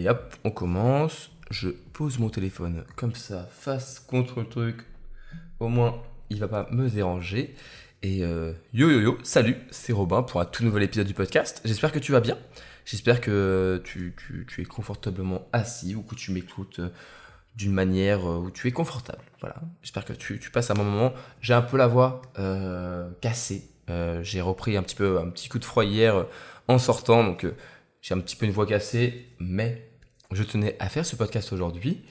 Et hop, on commence. Je pose mon téléphone comme ça, face contre le truc. Au moins, il va pas me déranger. Et euh, yo yo yo, salut, c'est Robin pour un tout nouvel épisode du podcast. J'espère que tu vas bien. J'espère que tu, es confortablement assis ou que tu m'écoutes euh, d'une manière euh, où tu es confortable. Voilà. J'espère que tu, passes un bon moment. J'ai un peu la voix cassée. J'ai repris un petit peu un petit coup de froid hier en sortant, donc j'ai un petit peu une voix cassée, mais je tenais à faire ce podcast aujourd'hui.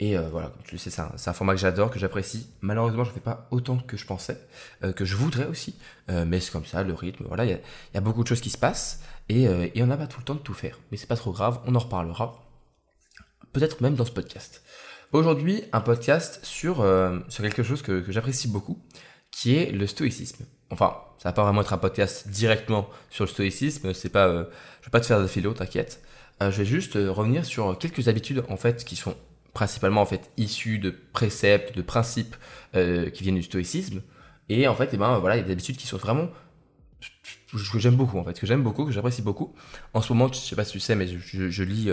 Et euh, voilà, comme tu le sais, c'est un, format que j'adore, que j'apprécie. Malheureusement, je ne fais pas autant que je pensais, euh, que je voudrais aussi. Euh, mais c'est comme ça, le rythme, voilà, il y, a, beaucoup de choses qui se passent. Et, on n'a pas tout le temps de tout faire. Mais c'est pas trop grave, on en reparlera. Peut-être même dans ce podcast. Aujourd'hui, un podcast sur, quelque chose que, j'apprécie beaucoup, qui est le stoïcisme. Enfin, ça va pas vraiment être un podcast directement sur le stoïcisme. C'est pas, je vais pas te faire de philo, t'inquiète. Euh, je vais juste euh, revenir sur quelques habitudes en fait qui sont principalement en fait issues de préceptes, de principes qui viennent du stoïcisme. Et en fait, et eh ben voilà, il y a des habitudes qui sont vraiment que j'aime beaucoup en fait, que j'aime beaucoup, que j'apprécie beaucoup. En ce moment, je sais pas si tu sais, mais je, lis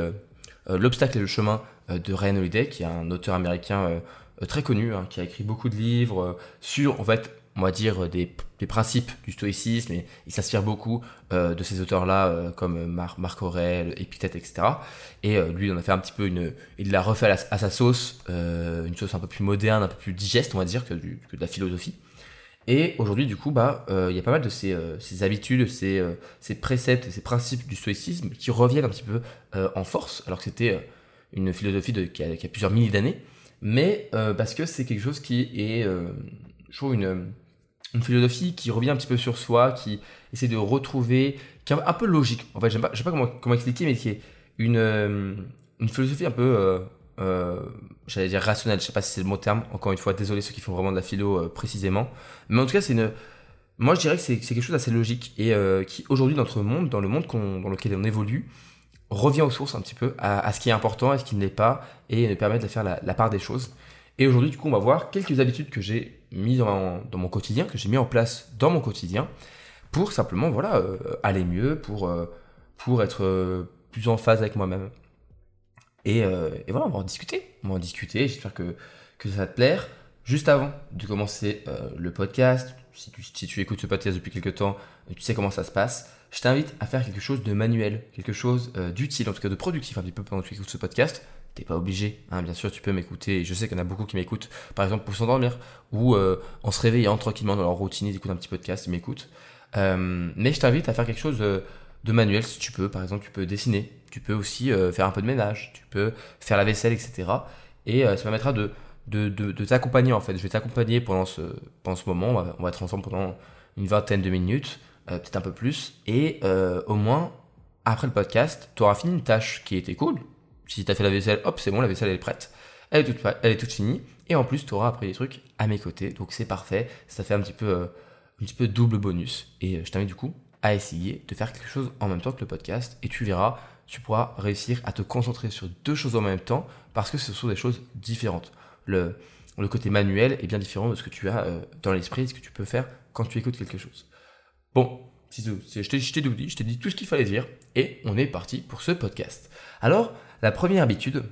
L'obstacle et le chemin de Ryan Holiday, qui est un auteur américain très connu, hein, qui a écrit beaucoup de livres sur en fait on va dire, des, principes du stoïcisme et il s'inspire beaucoup euh, de ces auteurs-là euh, comme Marc Aurèle, Épictète, etc. Et euh, lui, il en a fait un petit peu une, il l'a refait à, sa sauce, une sauce un peu plus moderne, un peu plus digeste, on va dire, que, de la philosophie. Et aujourd'hui, du coup, bah, il y a pas mal de ces, habitudes, ces, ces préceptes, ces principes du stoïcisme qui reviennent un petit peu en force, alors que c'était une philosophie qui, a, qui, a, plusieurs milliers d'années, mais parce que c'est quelque chose qui est, je trouve, une une philosophie qui revient un petit peu sur soi, qui essaie de retrouver, qui est un peu logique. En fait, je ne sais pas comment, comment expliquer, mais qui est une, euh, une philosophie un peu, euh, euh, j'allais dire rationnelle. Je sais pas si c'est le mot terme. Encore une fois, désolé ceux qui font vraiment de la philo précisément. Mais en tout cas, c'est une, moi je dirais que c'est quelque chose d'assez logique et qui aujourd'hui dans notre monde, dans le monde dans lequel on évolue, revient aux sources un petit peu à, ce qui est important, à ce qui ne l'est pas et nous permet de faire la part des choses. Et aujourd'hui, du coup, on va voir quelques habitudes que j'ai mis dans, mon quotidien, que j'ai mis en place dans mon quotidien, pour simplement voilà euh, aller mieux, pour, euh, pour être euh, plus en phase avec moi-même. Et, voilà, on va en discuter. On va en discuter. J'espère que, que ça va te plaire. Juste avant de commencer le podcast, si tu, si tu écoutes ce podcast depuis quelques temps, tu sais comment ça se passe. Je t'invite à faire quelque chose de manuel, quelque chose d'utile, en tout cas de productif un petit peu pendant que tu écoutes ce podcast t'es pas obligé. Hein, bien sûr, tu peux m'écouter. Je sais qu'il y en a beaucoup qui m'écoutent, par exemple pour s'endormir ou euh, en se réveillant tranquillement dans leur routine, ils écoutent un petit podcast, ils m'écoutent. Euh, mais je t'invite à faire quelque chose de, manuel si tu peux. Par exemple, tu peux dessiner, tu peux aussi euh, faire un peu de ménage, tu peux faire la vaisselle, etc. Et ça permettra de, de, de, t'accompagner en fait. Je vais t'accompagner pendant ce, pendant ce moment. On va être ensemble pendant une vingtaine de minutes, peut-être un peu plus. Et au moins, après le podcast, tu auras fini une tâche qui était cool, si tu as fait la vaisselle, hop, c'est bon, la vaisselle elle est prête. Elle est toute, elle est toute finie. Et en plus, tu auras après des trucs à mes côtés. Donc c'est parfait. Ça fait un petit peu, euh, un petit peu double bonus. Et euh, je t'invite du coup à essayer de faire quelque chose en même temps que le podcast. Et tu verras, tu pourras réussir à te concentrer sur deux choses en même temps parce que ce sont des choses différentes. Le, le côté manuel est bien différent de ce que tu as euh, dans l'esprit, ce que tu peux faire quand tu écoutes quelque chose. Bon, je t'ai dit, je t'ai dit tout ce qu'il fallait dire et on est parti pour ce podcast. Alors, la première habitude,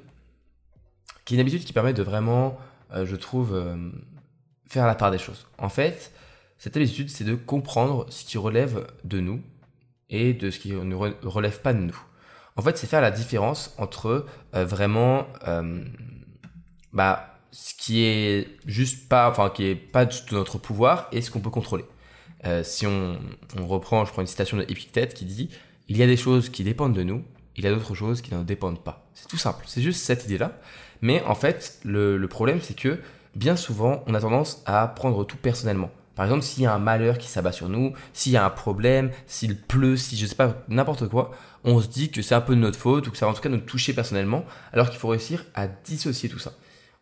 qui est une habitude qui permet de vraiment, euh, je trouve, euh, faire la part des choses. En fait, cette habitude, c'est de comprendre ce qui relève de nous et de ce qui ne relève pas de nous. En fait, c'est faire la différence entre euh, vraiment bah, ce qui est juste pas, enfin, qui est pas de notre pouvoir et ce qu'on peut contrôler. si on, on, reprend, je prends une citation de Épictète qui dit Il y a des choses qui dépendent de nous il y a d'autres choses qui n'en dépendent pas. C'est tout simple, c'est juste cette idée-là. Mais en fait, le, problème, c'est que bien souvent, on a tendance à prendre tout personnellement. Par exemple, s'il y a un malheur qui s'abat sur nous, s'il y a un problème, s'il pleut, si je sais pas, n'importe quoi, on se dit que c'est un peu de notre faute ou que ça va en tout cas nous toucher personnellement, alors qu'il faut réussir à dissocier tout ça.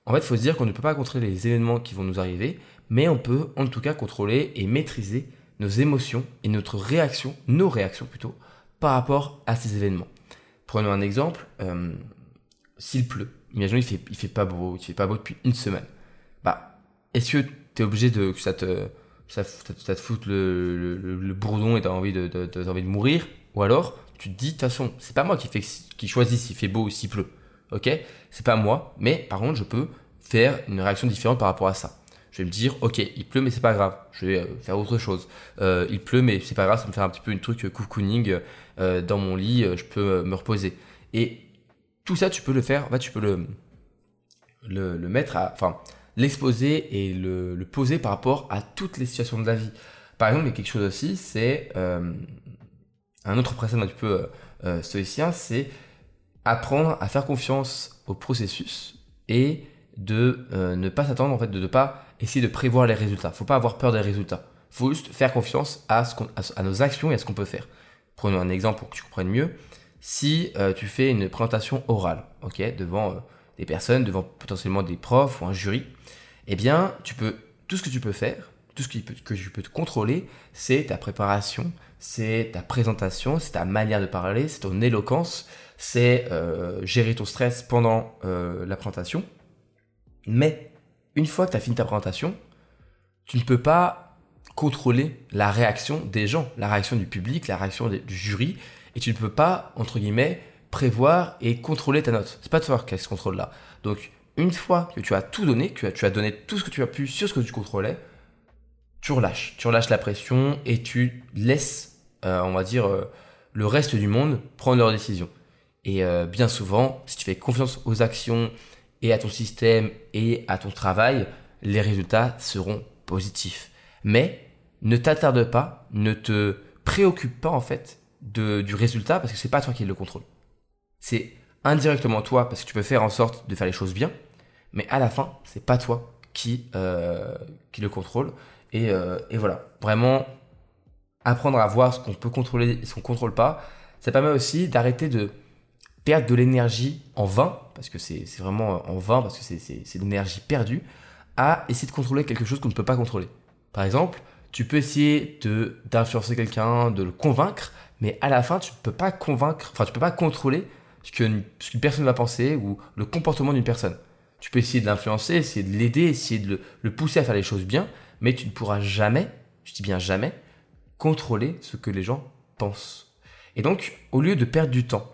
En fait, il faut se dire qu'on ne peut pas contrôler les événements qui vont nous arriver, mais on peut en tout cas contrôler et maîtriser nos émotions et notre réaction, nos réactions plutôt, par rapport à ces événements. Prenons un exemple, euh, s'il pleut, imaginons il fait, il fait pas beau, il fait pas beau depuis une semaine. Bah, est-ce que tu es obligé de, que ça te, ça, te foute le, bourdon et tu as envie de, de, envie de mourir? Ou alors, Tu te dis, de toute façon, c'est pas moi qui, fait, qui choisis s'il fait beau ou s'il pleut. Ok? C'est pas moi, mais par contre, je peux faire une réaction différente par rapport à ça. Je vais me dire, ok, il pleut, mais c'est pas grave. Je vais euh, faire autre chose. Euh, il pleut, mais c'est pas grave, ça me fait un petit peu une truc cocooning euh, dans mon lit. je peux me reposer. Et tout ça, tu peux le faire. En tu peux le, le, mettre à, enfin, l'exposer et le, poser par rapport à toutes les situations de la vie. Par exemple, il y a quelque chose aussi, c'est un autre principe un petit peu stoïcien, c'est apprendre à faire confiance au processus et de euh, ne pas s'attendre, en fait, de ne pas essayer de prévoir les résultats. Faut pas avoir peur des résultats. Faut juste faire confiance à, ce à, nos actions et à ce qu'on peut faire. Prenons un exemple pour que tu comprennes mieux. Si euh, tu fais une présentation orale, ok, devant euh, des personnes, devant potentiellement des profs ou un jury, eh bien, tu peux, tout ce que tu peux faire, tout ce que, tu peux te contrôler, c'est ta préparation, c'est ta présentation, c'est ta manière de parler, c'est ton éloquence, c'est gérer ton stress pendant la présentation. Mais une fois que tu as fini ta présentation, tu ne peux pas contrôler la réaction des gens, la réaction du public, la réaction du jury, et tu ne peux pas, entre guillemets, prévoir et contrôler ta note. C'est pas toi qui as ce contrôle-là. Donc, une fois que tu as tout donné, que tu as donné tout ce que tu as pu sur ce que tu contrôlais, tu relâches. Tu relâches la pression et tu laisses, euh, on va dire, euh, le reste du monde prendre leurs décisions. Et euh, bien souvent, si tu fais confiance aux actions et à ton système et à ton travail, les résultats seront positifs. Mais ne t'attarde pas, ne te préoccupe pas en fait de, du résultat parce que c'est pas toi qui le contrôle. C'est indirectement toi parce que tu peux faire en sorte de faire les choses bien, mais à la fin, c'est pas toi qui, euh, qui le contrôle. Et, euh, et, voilà, vraiment apprendre à voir ce qu'on peut contrôler et ce qu'on contrôle pas, ça permet aussi d'arrêter de perdre de l'énergie en vain, parce que c'est vraiment en vain, parce que c'est de l'énergie perdue, à essayer de contrôler quelque chose qu'on ne peut pas contrôler. Par exemple, tu peux essayer d'influencer quelqu'un, de le convaincre, mais à la fin, tu ne peux pas convaincre, enfin, tu peux pas contrôler ce qu'une personne va penser ou le comportement d'une personne. Tu peux essayer de l'influencer, essayer de l'aider, essayer de le, le, pousser à faire les choses bien, mais tu ne pourras jamais, je dis bien jamais, contrôler ce que les gens pensent. Et donc, au lieu de perdre du temps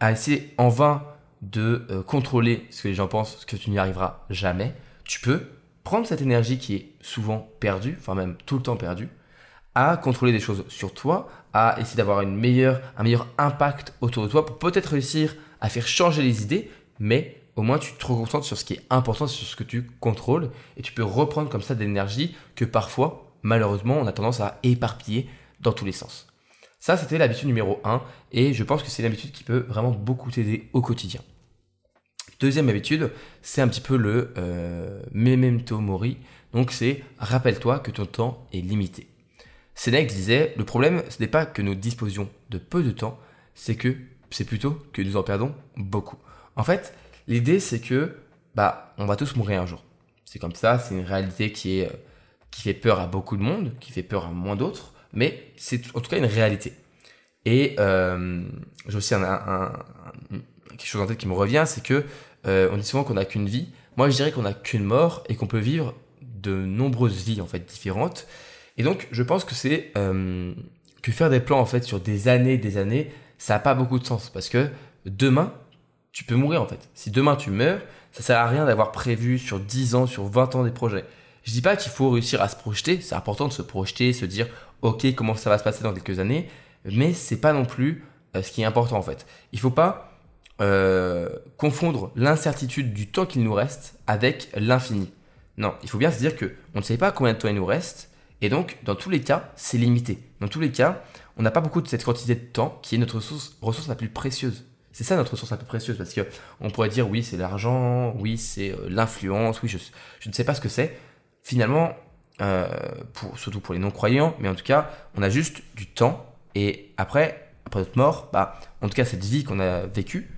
à essayer en vain de euh, contrôler ce que les gens pensent, ce que tu n'y arriveras jamais, tu peux prendre cette énergie qui est souvent perdue, enfin même tout le temps perdue, à contrôler des choses sur toi, à essayer d'avoir un meilleur impact autour de toi pour peut-être réussir à faire changer les idées, mais au moins tu te concentres sur ce qui est important, sur ce que tu contrôles, et tu peux reprendre comme ça de l'énergie que parfois, malheureusement, on a tendance à éparpiller dans tous les sens. Ça, c'était l'habitude numéro 1 et je pense que c'est l'habitude qui peut vraiment beaucoup t'aider au quotidien. Deuxième habitude, c'est un petit peu le euh, memento mori. Donc c'est rappelle-toi que ton temps est limité. Sénèque disait le problème ce n'est pas que nous disposions de peu de temps, c'est que c'est plutôt que nous en perdons beaucoup. En fait, l'idée c'est que bah on va tous mourir un jour. C'est comme ça, c'est une réalité qui est qui fait peur à beaucoup de monde, qui fait peur à moins d'autres mais c'est en tout cas une réalité. Et euh, j'ai aussi un, quelque chose en tête qui me revient, c'est que euh, on dit souvent qu'on n'a qu'une vie. Moi, je dirais qu'on n'a qu'une mort et qu'on peut vivre de nombreuses vies en fait différentes. Et donc, je pense que c'est euh, que faire des plans en fait sur des années, des années, ça n'a pas beaucoup de sens parce que demain, tu peux mourir en fait. Si demain tu meurs, ça sert à rien d'avoir prévu sur 10 ans, sur 20 ans des projets. Je dis pas qu'il faut réussir à se projeter, c'est important de se projeter, se dire ok comment ça va se passer dans quelques années, mais c'est pas non plus euh, ce qui est important en fait. Il faut pas euh, confondre l'incertitude du temps qu'il nous reste avec l'infini. Non, il faut bien se dire que on ne sait pas combien de temps il nous reste, et donc dans tous les cas, c'est limité. Dans tous les cas, on n'a pas beaucoup de cette quantité de temps qui est notre ressource, ressource la plus précieuse. C'est ça notre ressource la plus précieuse parce que on pourrait dire oui c'est l'argent, oui c'est euh, l'influence, oui je, je ne sais pas ce que c'est. Finalement, euh, surtout pour les non-croyants, mais en tout cas, on a juste du temps. Et après, après notre mort, bah, en tout cas, cette vie qu'on a vécue,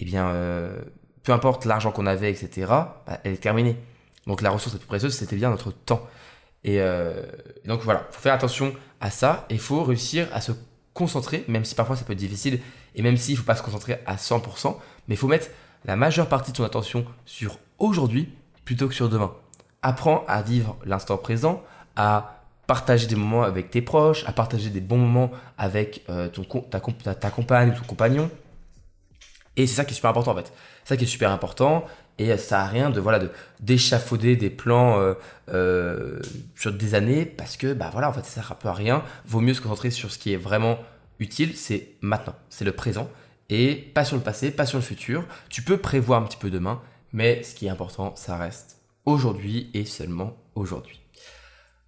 eh bien, euh, peu importe l'argent qu'on avait, etc., bah, elle est terminée. Donc la ressource la plus précieuse, c'était bien notre temps. Et euh, donc voilà, faut faire attention à ça et il faut réussir à se concentrer, même si parfois ça peut être difficile et même s'il ne faut pas se concentrer à 100%, mais il faut mettre la majeure partie de ton attention sur aujourd'hui plutôt que sur demain apprends à vivre l'instant présent, à partager des moments avec tes proches, à partager des bons moments avec euh, ton, ta, compagne ou ton compagnon. Et c'est ça qui est super important en fait. C'est ça qui est super important. Et ça n'a rien de voilà de d'échafauder des plans euh, euh, sur des années parce que bah voilà en fait ça sert à rien. Vaut mieux se concentrer sur ce qui est vraiment utile, c'est maintenant, c'est le présent et pas sur le passé, pas sur le futur. Tu peux prévoir un petit peu demain, mais ce qui est important, ça reste aujourd'hui et seulement aujourd'hui.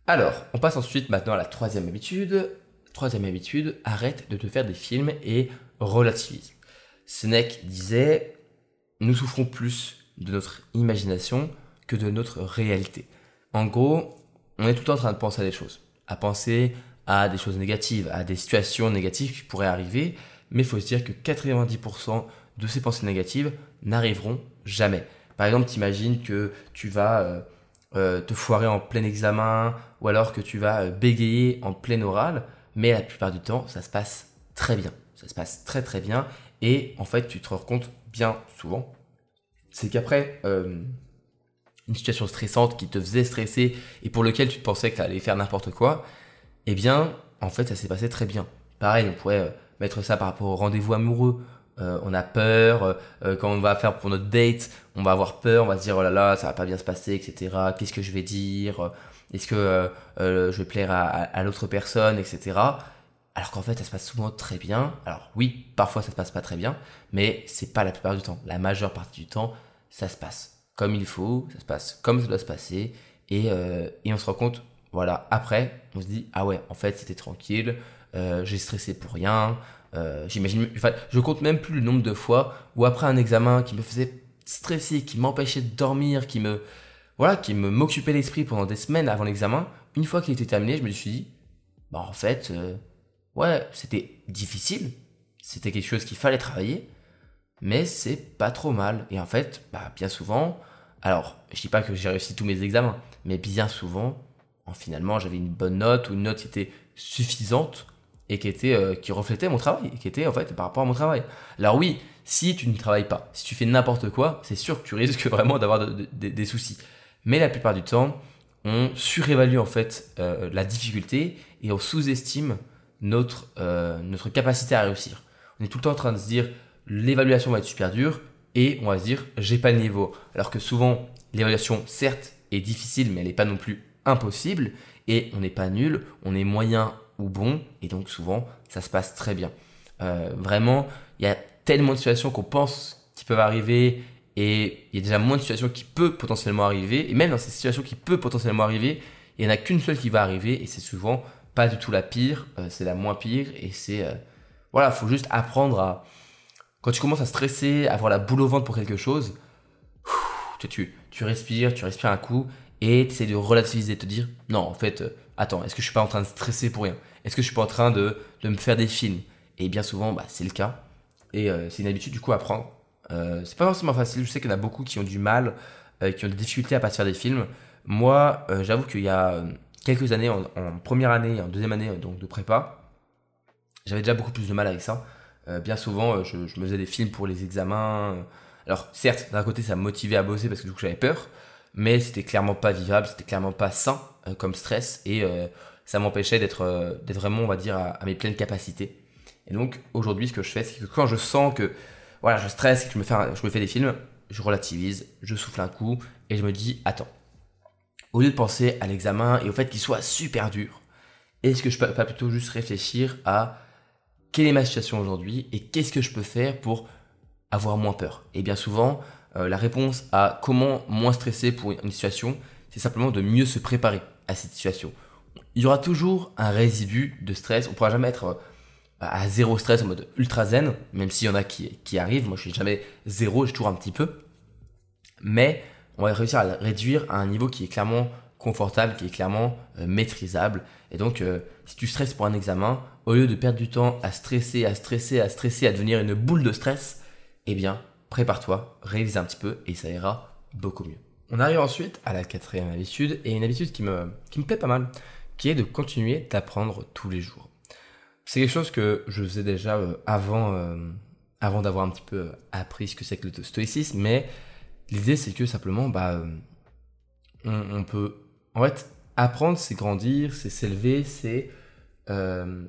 Alors, on passe ensuite maintenant à la troisième habitude. Troisième habitude, arrête de te faire des films et relativise. Sénèque disait, nous souffrons plus de notre imagination que de notre réalité. En gros, on est tout le temps en train de penser à des choses, à penser à des choses négatives, à des situations négatives qui pourraient arriver, mais il faut se dire que 90% de ces pensées négatives n'arriveront jamais. Par exemple, t'imagines que tu vas euh, euh, te foirer en plein examen ou alors que tu vas euh, bégayer en plein oral, mais la plupart du temps, ça se passe très bien. Ça se passe très très bien et en fait, tu te rends compte bien souvent, c'est qu'après une situation stressante qui te faisait stresser et pour lequel tu te pensais que tu allais faire n'importe quoi, eh bien, en fait, ça s'est passé très bien. Pareil, on pourrait mettre ça par rapport au rendez-vous amoureux. Euh, on a peur, euh, euh, quand on va faire pour notre date, on va avoir peur, on va se dire oh là là, ça va pas bien se passer, etc. Qu'est-ce que je vais dire? Est-ce que je vais plaire à, l'autre personne, etc. Alors qu'en fait, ça se passe souvent très bien. Alors oui, parfois ça se passe pas très bien, mais c'est pas la plupart du temps. La majeure partie du temps, ça se passe comme il faut, ça se passe comme ça doit se passer, et, et on se rend compte, voilà, après, on se dit ah ouais, en fait, c'était tranquille, j'ai stressé pour rien. Euh, j'imagine, enfin, je compte même plus le nombre de fois où après un examen qui me faisait stresser, qui m'empêchait de dormir, qui me, voilà, qui me m'occupait l'esprit pendant des semaines avant l'examen, une fois qu'il était terminé, je me suis dit, bah en fait, euh, ouais, c'était difficile, c'était quelque chose qu'il fallait travailler, mais c'est pas trop mal. Et en fait, bah bien souvent, alors je dis pas que j'ai réussi tous mes examens, mais bien souvent, en finalement, j'avais une bonne note ou une note qui était suffisante et qui était euh, qui reflétait mon travail, qui était en fait par rapport à mon travail. Alors oui, si tu ne travailles pas, si tu fais n'importe quoi, c'est sûr que tu risques vraiment d'avoir des soucis. Mais la plupart du temps, on surévalue en fait euh, la difficulté et on sous-estime notre euh, notre capacité à réussir. On est tout le temps en train de se dire l'évaluation va être super dure et on va se dire j'ai pas le niveau. Alors que souvent l'évaluation certes est difficile mais elle n'est pas non plus impossible et on n'est pas nul, on est moyen ou bon, et donc souvent ça se passe très bien. Euh, vraiment, il y a tellement de situations qu'on pense qui peuvent arriver, et il y a déjà moins de situations qui peuvent potentiellement arriver, et même dans ces situations qui peuvent potentiellement arriver, il n'y en a qu'une seule qui va arriver, et c'est souvent pas du tout la pire, euh, c'est la moins pire, et c'est... Euh, voilà, faut juste apprendre à... Quand tu commences à stresser, à avoir la boule au ventre pour quelque chose, tu, tu, tu respires, tu respires un coup, et tu essaies de relativiser, de te dire, non, en fait, attends, est-ce que je suis pas en train de stresser pour rien? Est-ce que je suis pas en train de, me faire des films? Et bien souvent, bah, c'est le cas. Et euh, c'est une habitude du coup à prendre. Euh, c'est pas forcément facile. Je sais qu'il y en a beaucoup qui ont du mal, euh, qui ont des difficultés à pas se faire des films. Moi, j'avoue qu'il y a quelques années, en, première année, en deuxième année donc de prépa, j'avais déjà beaucoup plus de mal avec ça. bien souvent, je, me faisais des films pour les examens. Alors, certes, d'un côté, ça me motivait à bosser parce que du coup, j'avais peur, mais c'était clairement pas vivable, c'était clairement pas sain euh, comme stress et euh, ça m'empêchait d'être euh, d'être vraiment, on va dire, à, mes pleines capacités. Et donc aujourd'hui, ce que je fais, c'est que quand je sens que voilà, je stresse, que je me fais, je me fais des films, je relativise, je souffle un coup et je me dis attends. Au lieu de penser à l'examen et au fait qu'il soit super dur, est-ce que je peux pas plutôt juste réfléchir à quelle est ma situation aujourd'hui et qu'est-ce que je peux faire pour avoir moins peur? Et bien souvent, la réponse à comment moins stresser pour une situation, c'est simplement de mieux se préparer à cette situation. Il y aura toujours un résidu de stress. On pourra jamais être euh, à zéro stress en mode ultra zen, même s'il y en a qui, qui arrivent. Moi, je suis jamais zéro, j'ai toujours un petit peu. Mais on va réussir à le réduire à un niveau qui est clairement confortable, qui est clairement euh, maîtrisable. Et donc, euh, si tu stresses pour un examen, au lieu de perdre du temps à stresser, à stresser, à stresser, à devenir une boule de stress, eh bien, prépare-toi, révise un petit peu et ça ira beaucoup mieux. On arrive ensuite à la quatrième habitude, et une habitude qui me, qui plaît pas mal, qui est de continuer d'apprendre tous les jours. C'est quelque chose que je faisais déjà euh, avant, avant d'avoir un petit peu appris ce que c'est que le stoïcisme, mais l'idée c'est que simplement, bah, euh, on, peut... En fait, apprendre, c'est grandir, c'est s'élever, c'est euh,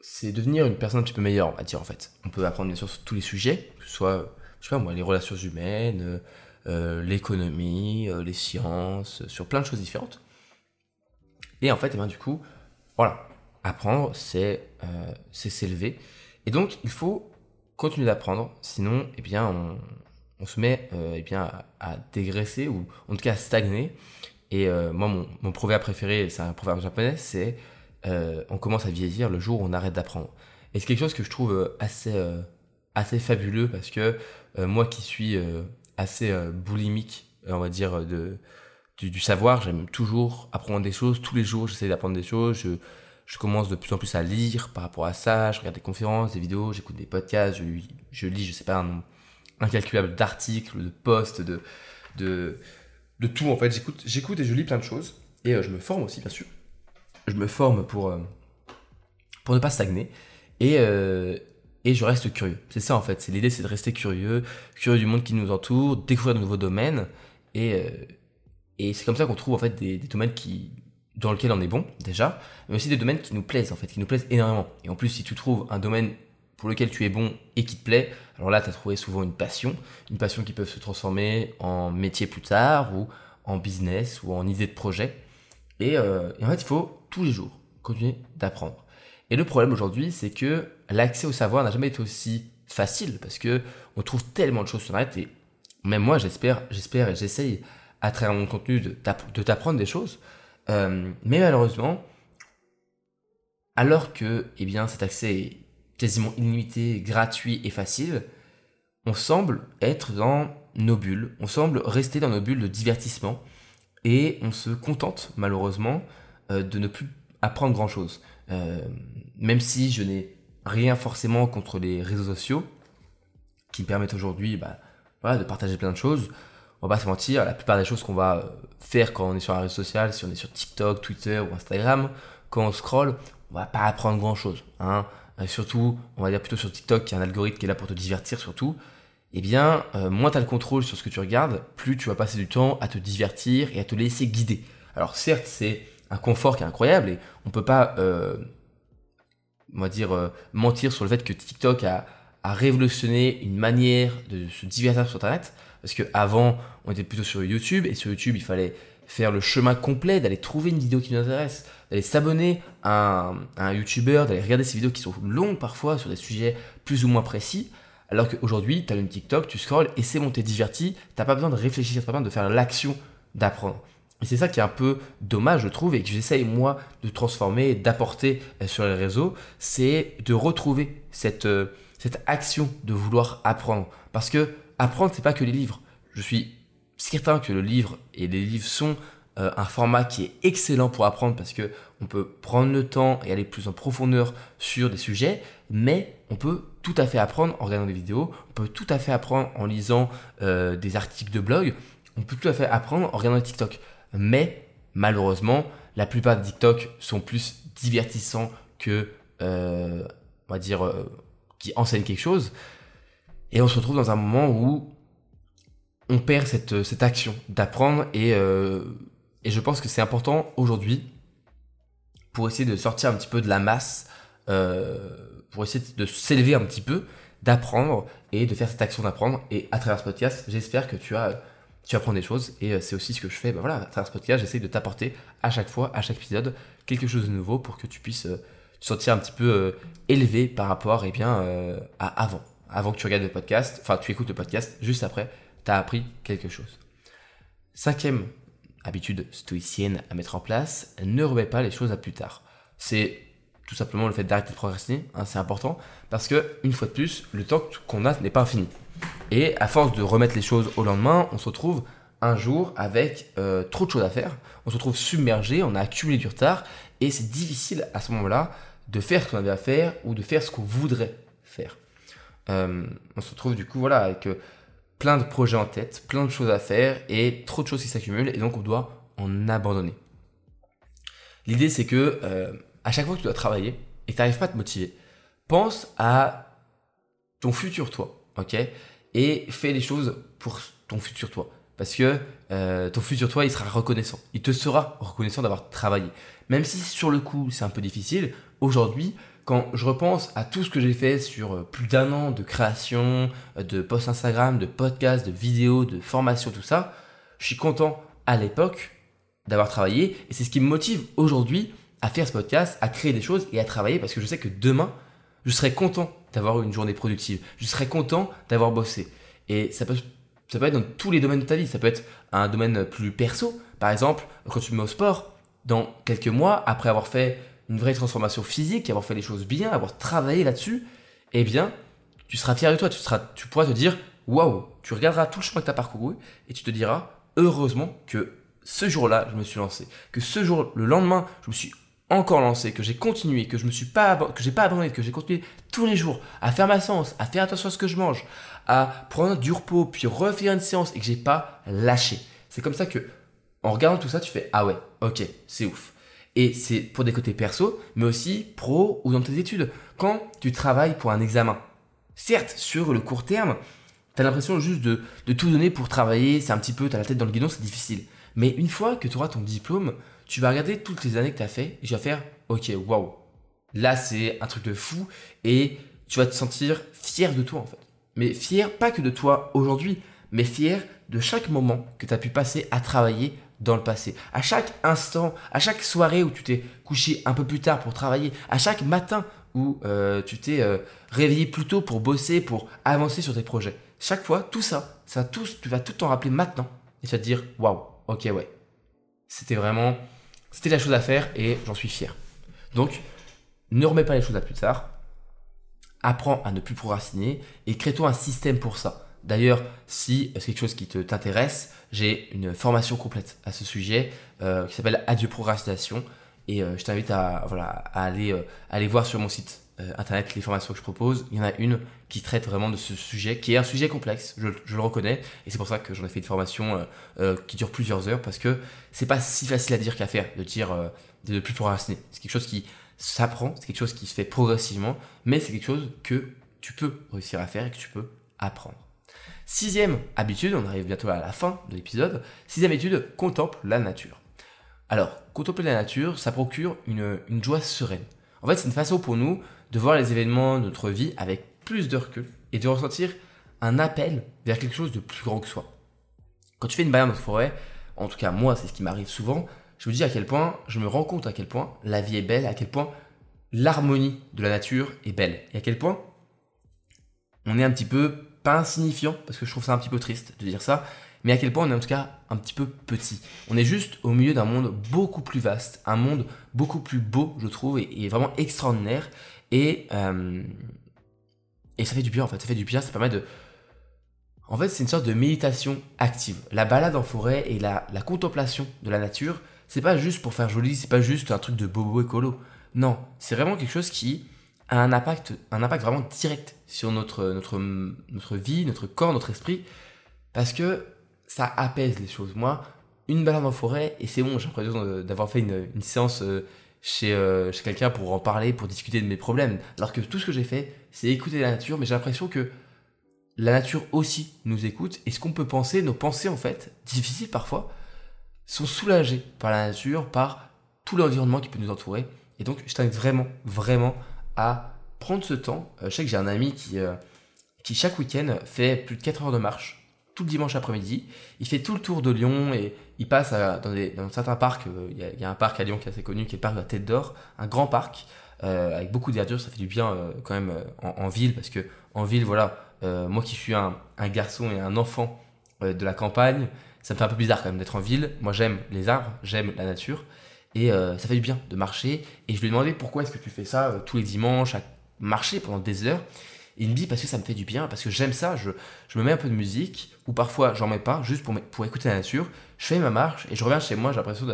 c'est devenir une personne un petit peu meilleure, on va dire en fait. On peut apprendre bien sûr sur tous les sujets, que ce soit, je sais pas moi, les relations humaines, euh, l'économie, les sciences, sur plein de choses différentes. Et en fait, eh bien, du coup, voilà, apprendre, c'est s'élever. Et donc, il faut continuer d'apprendre, sinon, eh bien, on, on se met euh, eh bien, à, dégraisser ou en tout cas à stagner. Et euh, moi, mon, proverbe préféré, c'est un proverbe japonais, c'est euh, on commence à vieillir le jour où on arrête d'apprendre. Et c'est quelque chose que je trouve assez, assez fabuleux parce que moi qui suis assez boulimique, on va dire, de, du, savoir, j'aime toujours apprendre des choses. Tous les jours, j'essaie d'apprendre des choses. Je, je commence de plus en plus à lire par rapport à ça. Je regarde des conférences, des vidéos, j'écoute des podcasts, je, lis, je sais pas, un incalculable d'articles, de posts, de, de, de tout en fait. J'écoute, j'écoute et je lis plein de choses. Et euh, je me forme aussi, bien sûr. Je me forme pour, euh, pour ne pas stagner. Et, euh, et je reste curieux. C'est ça en fait. C'est l'idée, c'est de rester curieux, curieux du monde qui nous entoure, découvrir de nouveaux domaines. Et, et c'est comme ça qu'on trouve en fait des, domaines qui, dans lesquels on est bon déjà, mais aussi des domaines qui nous plaisent en fait, qui nous plaisent énormément. Et en plus, si tu trouves un domaine pour lequel tu es bon et qui te plaît, alors là, tu as trouvé souvent une passion, une passion qui peut se transformer en métier plus tard, ou en business, ou en idée de projet. Et, euh, en fait, il faut tous les jours continuer d'apprendre. Et le problème aujourd'hui, c'est que l'accès au savoir n'a jamais été aussi facile, parce que on trouve tellement de choses sur Internet, et même moi, j'espère, j'espère et j'essaye à travers mon contenu de t'apprendre des choses. Euh, mais malheureusement, alors que eh bien, cet accès est quasiment illimité, gratuit et facile, on semble être dans nos bulles, on semble rester dans nos bulles de divertissement et on se contente malheureusement euh, de ne plus apprendre grand-chose. Euh, même si je n'ai rien forcément contre les réseaux sociaux qui me permettent aujourd'hui bah, voilà, de partager plein de choses, on va pas se mentir, la plupart des choses qu'on va euh, faire quand on est sur un réseau social, si on est sur TikTok, Twitter ou Instagram, quand on scroll, on va pas apprendre grand-chose. Hein. Euh, surtout, on va dire plutôt sur TikTok, qui est un algorithme qui est là pour te divertir surtout, eh bien, euh, moins tu as le contrôle sur ce que tu regardes, plus tu vas passer du temps à te divertir et à te laisser guider. Alors certes, c'est un confort qui est incroyable et on peut pas, euh, on va dire, mentir sur le fait que TikTok a, a, révolutionné une manière de se divertir sur Internet. Parce que avant, on était plutôt sur YouTube et sur YouTube, il fallait faire le chemin complet, d'aller trouver une vidéo qui nous intéresse, d'aller s'abonner à un, YouTuber, d'aller regarder ces vidéos qui sont longues parfois sur des sujets plus ou moins précis. Alors qu'aujourd'hui, tu as une TikTok, tu scrolls et c'est bon, t'es diverti, t'as pas besoin de réfléchir, t'as pas besoin de faire l'action d'apprendre. Et c'est ça qui est un peu dommage, je trouve, et que j'essaye moi de transformer, d'apporter euh, sur les réseaux, c'est de retrouver cette, euh, cette action de vouloir apprendre. Parce que apprendre, c'est pas que les livres. Je suis certain que le livre et les livres sont euh, un format qui est excellent pour apprendre parce que on peut prendre le temps et aller plus en profondeur sur des sujets, mais on peut tout à fait apprendre en regardant des vidéos, on peut tout à fait apprendre en lisant euh, des articles de blog, on peut tout à fait apprendre en regardant TikTok. Mais malheureusement, la plupart des TikTok sont plus divertissants que, euh, on va dire, qui enseignent quelque chose. Et on se retrouve dans un moment où on perd cette, cette action d'apprendre et, euh, et je pense que c'est important aujourd'hui pour essayer de sortir un petit peu de la masse, euh, pour essayer de s'élever un petit peu, d'apprendre et de faire cette action d'apprendre. Et à travers ce podcast, j'espère que tu as tu apprends des choses et euh, c'est aussi ce que je fais. Ben voilà, à travers ce podcast, j'essaie de t'apporter à chaque fois, à chaque épisode, quelque chose de nouveau pour que tu puisses te sentir un petit peu élevé par rapport eh bien, à avant. Avant que tu regardes le podcast, enfin tu écoutes le podcast, juste après, tu as appris quelque chose. Cinquième habitude stoïcienne à mettre en place, ne remets pas les choses à plus tard. C'est tout simplement le fait d'arrêter de procrastiner, hein, c'est important, parce que, une fois de plus, le temps qu'on a n'est pas infini. Et à force de remettre les choses au lendemain, on se retrouve un jour avec euh, trop de choses à faire, on se retrouve submergé, on a accumulé du retard, et c'est difficile à ce moment-là de faire ce qu'on avait à faire ou de faire ce qu'on voudrait faire. Euh, on se retrouve du coup voilà avec euh, plein de projets en tête, plein de choses à faire et trop de choses qui s'accumulent et donc on doit en abandonner. L'idée c'est que euh, à chaque fois que tu dois travailler et tu n'arrives pas à te motiver, pense à ton futur toi, ok? Et fais les choses pour ton futur toi. Parce que euh, ton futur toi, il sera reconnaissant. Il te sera reconnaissant d'avoir travaillé. Même si sur le coup, c'est un peu difficile, aujourd'hui, quand je repense à tout ce que j'ai fait sur euh, plus d'un an de création, euh, de posts Instagram, de podcasts, de vidéos, de formation, tout ça, je suis content à l'époque d'avoir travaillé et c'est ce qui me motive aujourd'hui à faire ce podcast, à créer des choses et à travailler parce que je sais que demain, je serai content d'avoir une journée productive. Je serai content d'avoir bossé. Et ça peut, ça peut être dans tous les domaines de ta vie. Ça peut être un domaine plus perso. Par exemple, quand tu te mets au sport, dans quelques mois, après avoir fait une vraie transformation physique, avoir fait les choses bien, avoir travaillé là-dessus, eh bien, tu seras fier de toi. Tu, seras, tu pourras te dire, waouh, tu regarderas tout le chemin que tu as parcouru et tu te diras, heureusement que ce jour-là, je me suis lancé. Que ce jour, le lendemain, je me suis encore lancé, que j'ai continué, que je me suis pas, que j'ai pas abandonné, que j'ai continué tous les jours à faire ma séance, à faire attention à ce que je mange, à prendre du repos, puis refaire une séance et que j'ai pas lâché. C'est comme ça que, en regardant tout ça, tu fais ah ouais, ok, c'est ouf. Et c'est pour des côtés perso, mais aussi pro ou dans tes études. Quand tu travailles pour un examen, certes, sur le court terme, tu as l'impression juste de, de, tout donner pour travailler, c'est un petit peu, tu as la tête dans le guidon, c'est difficile. Mais une fois que tu auras ton diplôme, tu vas regarder toutes les années que tu as fait et tu vas faire, ok, waouh, là c'est un truc de fou et tu vas te sentir fier de toi en fait. Mais fier pas que de toi aujourd'hui, mais fier de chaque moment que tu as pu passer à travailler dans le passé. À chaque instant, à chaque soirée où tu t'es couché un peu plus tard pour travailler, à chaque matin où euh, tu t'es euh, réveillé plus tôt pour bosser, pour avancer sur tes projets. Chaque fois, tout ça, ça tout, tu vas tout t'en rappeler maintenant et tu vas te dire waouh, ok ouais, c'était vraiment c'était la chose à faire et j'en suis fier. Donc, ne remets pas les choses à plus tard. Apprends à ne plus procrastiner et crée-toi un système pour ça. D'ailleurs, si c'est quelque chose qui t'intéresse, j'ai une formation complète à ce sujet euh, qui s'appelle Adieu procrastination et euh, je t'invite à, voilà, à aller, euh, aller voir sur mon site internet les formations que je propose. Il y en a une qui traite vraiment de ce sujet, qui est un sujet complexe, je, je le reconnais, et c'est pour ça que j'en ai fait une formation qui dure plusieurs heures, parce que c'est pas si facile à dire qu'à faire, de dire de plus procrastiner. C'est quelque chose qui s'apprend, c'est quelque chose qui se fait progressivement, mais c'est quelque chose que tu peux réussir à faire et que tu peux apprendre. Sixième habitude, on arrive bientôt à la fin de l'épisode. Sixième habitude, contemple la nature. Alors, contempler la nature, ça procure une, joie sereine. En fait, c'est une façon pour nous de voir les événements de notre vie avec plus de recul et de ressentir un appel vers quelque chose de plus grand que soi. Quand tu fais une balade la forêt, en tout cas moi c'est ce qui m'arrive souvent, je me dis à quel point, je me rends compte à quel point la vie est belle, à quel point l'harmonie de la nature est belle, et à quel point on est un petit peu, pas insignifiant, parce que je trouve ça un petit peu triste de dire ça, mais à quel point on est en tout cas un petit peu petit. On est juste au milieu d'un monde beaucoup plus vaste, un monde beaucoup plus beau, je trouve, et, vraiment extraordinaire. Et, euh, et ça fait du bien en fait, ça fait du bien, ça permet de... En fait, c'est une sorte de méditation active. La balade en forêt et la, la contemplation de la nature, c'est pas juste pour faire joli, c'est pas juste un truc de bobo écolo. Non, c'est vraiment quelque chose qui a un impact, un impact vraiment direct sur notre, notre, notre vie, notre corps, notre esprit, parce que ça apaise les choses. Moi, une balade en forêt, et c'est bon, j'ai l'impression d'avoir fait une, séance euh, chez, euh, chez quelqu'un pour en parler, pour discuter de mes problèmes. Alors que tout ce que j'ai fait, c'est écouter la nature, mais j'ai l'impression que la nature aussi nous écoute. Et ce qu'on peut penser, nos pensées en fait, difficiles parfois, sont soulagées par la nature, par tout l'environnement qui peut nous entourer. Et donc, je t'invite vraiment, vraiment à prendre ce temps. Euh, je sais que j'ai un ami qui, qui chaque week-end fait plus de 4 heures de marche tout le dimanche après-midi. Il fait tout le tour de Lyon et il passe dans, certains parcs. Euh, il y, a, un parc à Lyon qui est assez connu, qui est le parc de la Tête d'Or, un grand parc euh, avec beaucoup d'verdure. Ça fait du bien euh, quand même en, ville parce que en ville, voilà, moi qui suis un, garçon et un enfant de la campagne, ça me fait un peu bizarre quand même d'être en ville. Moi, j'aime les arbres, j'aime la nature et ça fait du bien de marcher. Et je lui ai demandé pourquoi est-ce que tu fais ça tous les dimanches à marcher pendant des heures? Et il me dit parce que ça me fait du bien, parce que j'aime ça, je, je, me mets un peu de musique, ou parfois j'en mets pas, juste pour, pour écouter la nature. Je fais ma marche et je reviens chez moi, j'ai l'impression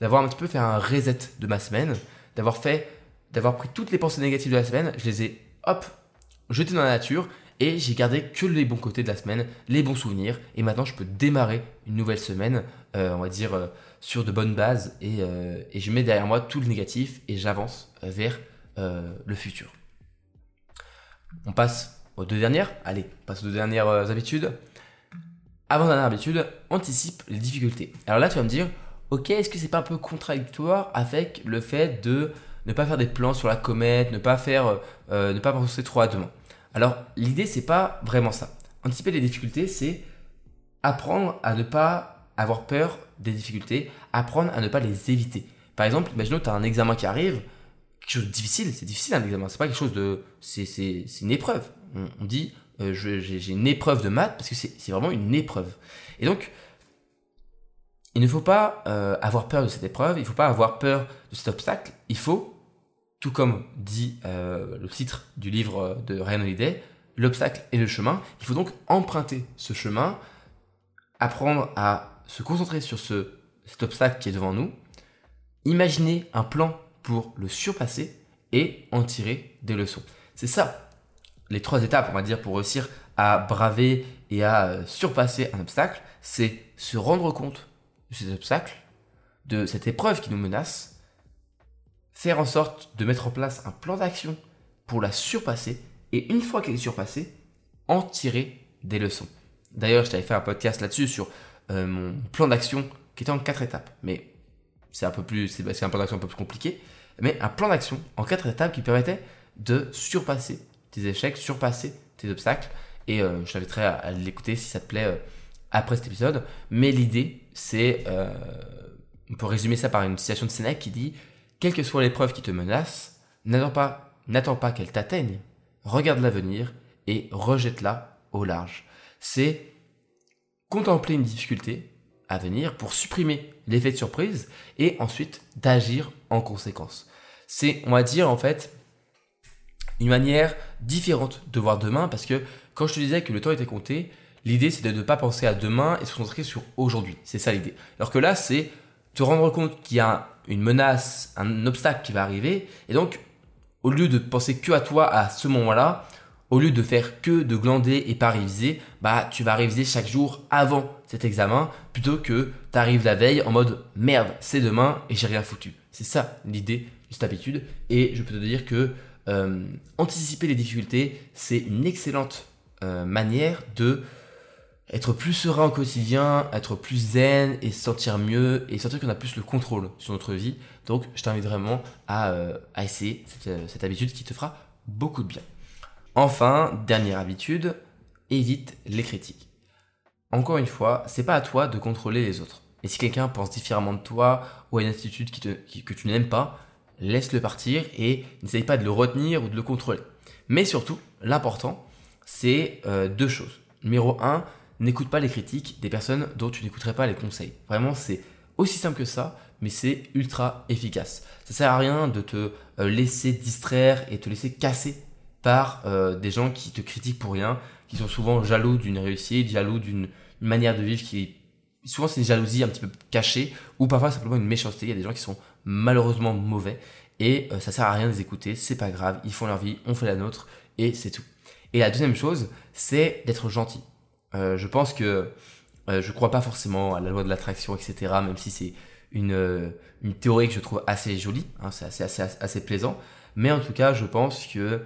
d'avoir un petit peu fait un reset de ma semaine, d'avoir fait, d'avoir pris toutes les pensées négatives de la semaine, je les ai, hop, jetées dans la nature, et j'ai gardé que les bons côtés de la semaine, les bons souvenirs, et maintenant je peux démarrer une nouvelle semaine, euh, on va dire, euh, sur de bonnes bases, et, euh, et, je mets derrière moi tout le négatif, et j'avance vers le futur. On passe aux deux dernières. Allez, on passe aux deux dernières habitudes. avant-dernière habitude, anticipe les difficultés. Alors là, tu vas me dire, ok, est-ce que c'est pas un peu contradictoire avec le fait de ne pas faire des plans sur la comète, ne pas faire, ne pas penser trop à demain? Alors l'idée, c'est pas vraiment ça. Anticiper les difficultés, c'est apprendre à ne pas avoir peur des difficultés, apprendre à ne pas les éviter. Par exemple, imaginons que tu as un examen qui arrive, quelque chose de difficile, c'est difficile un examen, c'est pas quelque chose de. C'est une épreuve. On, dit, euh, j'ai une épreuve de maths parce que c'est vraiment une épreuve. Et donc, il ne faut pas euh, avoir peur de cette épreuve, il ne faut pas avoir peur de cet obstacle, il faut, tout comme dit euh, le titre du livre de Ryan Holiday, l'obstacle est le chemin, il faut donc emprunter ce chemin, apprendre à se concentrer sur ce, cet obstacle qui est devant nous, imaginer un plan pour le surpasser et en tirer des leçons. C'est ça, les trois étapes, on va dire, pour réussir à braver et à euh, surpasser un obstacle, c'est se rendre compte de cet obstacle, de cette épreuve qui nous menace, faire en sorte de mettre en place un plan d'action pour la surpasser, et une fois qu'elle est surpassée, en tirer des leçons. D'ailleurs, je t'avais fait un podcast là-dessus sur euh, mon plan d'action qui était en quatre étapes, mais c'est un peu plus, c'est un plan d'action un peu plus compliqué, mais un plan d'action en quatre étapes qui permettait de surpasser tes échecs, surpasser tes obstacles. Et euh, je t'inviterai à, l'écouter si ça te plaît euh, après cet épisode. Mais l'idée, c'est, on peut résumer ça par une citation de Sénèque qui dit Quelle que soit l'épreuve qui te menace, n'attends pas, qu'elle t'atteigne, regarde l'avenir et rejette-la au large. C'est contempler une difficulté à venir pour supprimer l'effet de surprise et ensuite d'agir en conséquence. C'est, on va dire en fait, une manière différente de voir demain parce que quand je te disais que le temps était compté, l'idée c'est de ne pas penser à demain et se concentrer sur aujourd'hui. C'est ça l'idée. Alors que là, c'est te rendre compte qu'il y a une menace, un obstacle qui va arriver et donc au lieu de penser que à toi à ce moment-là, au lieu de faire que de glander et pas réviser, bah tu vas réviser chaque jour avant cet examen plutôt que tu arrives la veille en mode merde, c'est demain et j'ai rien foutu. C'est ça l'idée de cette habitude et je peux te dire que euh, anticiper les difficultés, c'est une excellente euh, manière de être plus serein au quotidien, être plus zen et se sentir mieux et sentir qu'on a plus le contrôle sur notre vie. Donc, je t'invite vraiment à, euh, essayer cette, habitude qui te fera beaucoup de bien. Enfin, dernière habitude, évite les critiques. Encore une fois, c'est pas à toi de contrôler les autres. Et si quelqu'un pense différemment de toi ou a une attitude que tu n'aimes pas, laisse-le partir et n'essaye pas de le retenir ou de le contrôler. Mais surtout, l'important, c'est euh, deux choses. Numéro un, n'écoute pas les critiques des personnes dont tu n'écouterais pas les conseils. Vraiment, c'est aussi simple que ça, mais c'est ultra efficace. Ça sert à rien de te euh, laisser distraire et te laisser casser par euh, des gens qui te critiquent pour rien, qui sont souvent jaloux d'une réussite, jaloux d'une manière de vivre qui souvent c'est une jalousie un petit peu cachée ou parfois simplement une méchanceté. Il y a des gens qui sont malheureusement mauvais et euh, ça sert à rien de les écouter, c'est pas grave, ils font leur vie, on fait la nôtre et c'est tout. Et la deuxième chose, c'est d'être gentil. Euh, je pense que euh, je crois pas forcément à la loi de l'attraction, etc., même si c'est une, une théorie que je trouve assez jolie, hein, c'est assez, plaisant, mais en tout cas, je pense que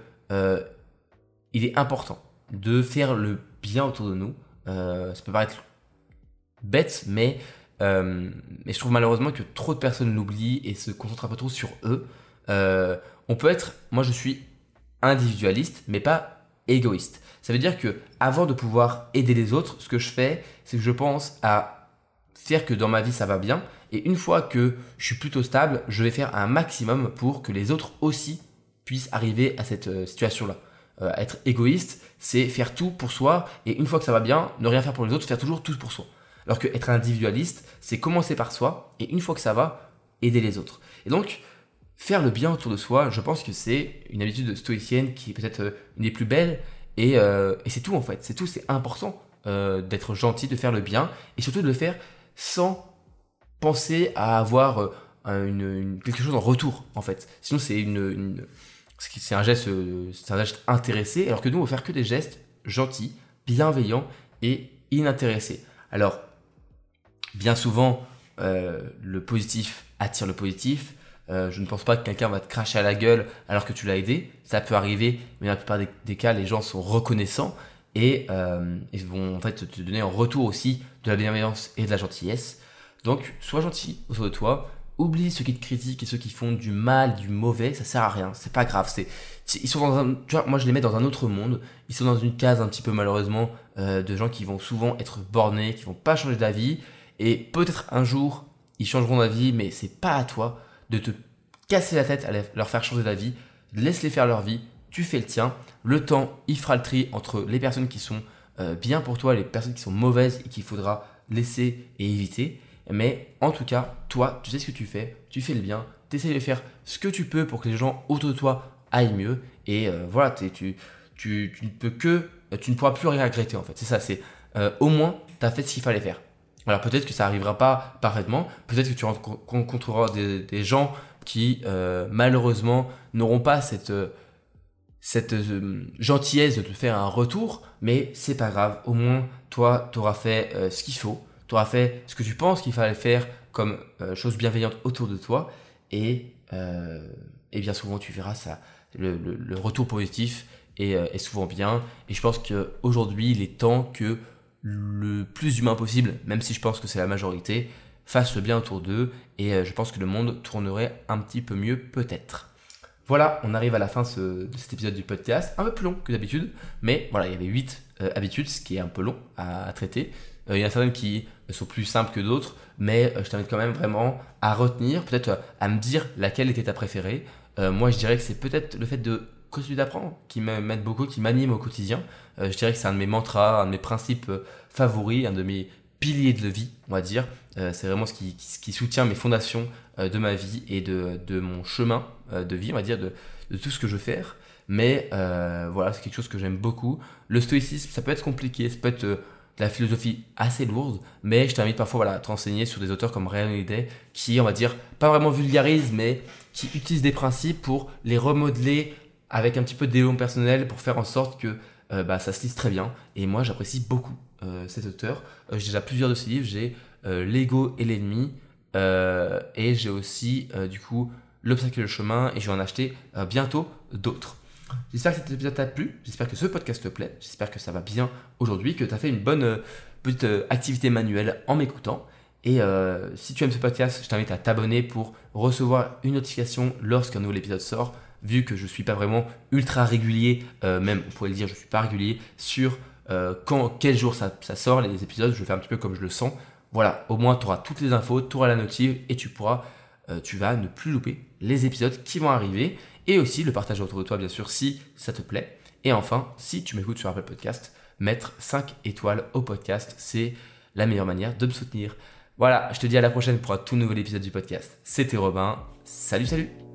il est important de faire le bien autour de nous. ça peut paraître bête, mais euh, mais je trouve malheureusement que trop de personnes l'oublient et se concentrent un peu trop sur eux. Euh, on peut être, moi je suis individualiste, mais pas égoïste. Ça veut dire que avant de pouvoir aider les autres, ce que je fais, c'est que je pense à faire que dans ma vie ça va bien. Et une fois que je suis plutôt stable, je vais faire un maximum pour que les autres aussi puissent arriver à cette euh, situation-là. être égoïste, c'est faire tout pour soi, et une fois que ça va bien, ne rien faire pour les autres, faire toujours tout pour soi. Alors que être individualiste, c'est commencer par soi et une fois que ça va, aider les autres. Et donc, faire le bien autour de soi, je pense que c'est une habitude stoïcienne qui est peut-être euh, une des plus belles et, euh, et c'est tout en fait. C'est tout, c'est important euh, d'être gentil, de faire le bien et surtout de le faire sans penser à avoir une, quelque chose en retour en fait. Sinon, c'est une, un geste, un geste intéressé, alors que nous, on va faire que des gestes gentils, bienveillants et inintéressés. Alors, bien souvent, le positif attire le positif. Euh, je ne pense pas que quelqu'un va te cracher à la gueule alors que tu l'as aidé. Ça peut arriver, mais dans la plupart des, cas, les gens sont reconnaissants. et euh, ils vont en fait te donner en retour aussi de la bienveillance et de la gentillesse. Donc, sois gentil autour de toi. Oublie ceux qui te critiquent et ceux qui font du mal, du mauvais, ça sert à rien, c'est pas grave. C'est, ils sont moi je les mets dans un autre monde. Ils sont dans une case un petit peu malheureusement euh, de gens qui vont souvent être bornés, qui vont pas changer d'avis. Et peut-être un jour ils changeront d'avis, mais c'est pas à toi de te casser la tête à leur faire changer d'avis. Laisse-les faire leur vie, tu fais le tien. Le temps, il fera le tri entre les personnes qui sont euh, bien pour toi les personnes qui sont mauvaises et qu'il faudra laisser et éviter. Mais en tout cas, toi, tu sais ce que tu fais, tu fais le bien, tu essaies de faire ce que tu peux pour que les gens autour de toi aillent mieux. Et euh, voilà, tu, ne peux pourras plus rien regretter en fait. C'est ça, c'est euh, au moins, tu as fait ce qu'il fallait faire. Alors peut-être que ça n'arrivera pas parfaitement, peut-être que tu rencontreras des, gens qui euh, malheureusement n'auront pas cette, cette gentillesse de te faire un retour, mais c'est pas grave, au moins toi tu auras fait ce qu'il faut, tu auras fait ce que tu penses qu'il fallait faire comme euh, chose bienveillante autour de toi, et, euh, et bien souvent tu verras ça, le, retour positif euh, est, souvent bien. Et je pense qu'aujourd'hui, il est temps que le plus humain possible, même si je pense que c'est la majorité, fasse le bien autour d'eux, et je pense que le monde tournerait un petit peu mieux peut-être. Voilà, on arrive à la fin de cet épisode du podcast, un peu plus long que d'habitude, mais voilà, il y avait 8 habitudes, ce qui est un peu long à traiter. il y en a certaines qui sont plus simples que d'autres, mais euh, je t'invite quand même vraiment à retenir, peut-être euh, à me dire laquelle était ta préférée. Euh, moi, je dirais que c'est peut-être le fait de continuer d'apprendre qui m'aide beaucoup, qui m'anime au quotidien. je dirais que c'est un de mes mantras, un de mes principes favoris, un de mes piliers de vie, on va dire. c'est vraiment ce qui, soutient mes fondations de ma vie et de, de mon chemin de vie, on va dire, de, de, tout ce que je veux faire. Mais voilà, c'est quelque chose que j'aime beaucoup. Le stoïcisme, ça peut être compliqué, ça peut être la philosophie assez lourde, mais je t'invite parfois à te renseigner sur des auteurs comme Ryan Holiday, qui, on va dire, pas vraiment vulgarisent, mais qui utilisent des principes pour les remodeler avec un petit peu de développement personnel pour faire en sorte que euh, bah, ça se lise très bien. Et moi, j'apprécie beaucoup euh, cet auteur. Euh, j'ai déjà plusieurs de ses livres. J'ai L'ego et l'ennemi, et j'ai aussi, du coup, L'obstacle et le chemin, et je vais en acheter bientôt d'autres. J'espère que cet épisode t'a plu, j'espère que ce podcast te plaît, j'espère que ça va bien aujourd'hui, que tu as fait une bonne petite activité manuelle en m'écoutant. Et si tu aimes ce podcast, je t'invite à t'abonner pour recevoir une notification lorsqu'un nouvel épisode sort. Vu que je ne suis pas vraiment ultra régulier, même on pourrait le dire, je ne suis pas régulier sur quand, quel jour ça, sort, les épisodes, je faire un petit peu comme je le sens. Voilà, au moins tu auras toutes les infos, tu auras la notif et tu pourras, tu vas ne plus louper les épisodes qui vont arriver et aussi le partage autour de toi, bien sûr, si ça te plaît. Et enfin, si tu m'écoutes sur Apple Podcast, mettre 5 étoiles au podcast, c'est la meilleure manière de me soutenir. Voilà, je te dis à la prochaine pour un tout nouvel épisode du podcast. C'était Robin. Salut, salut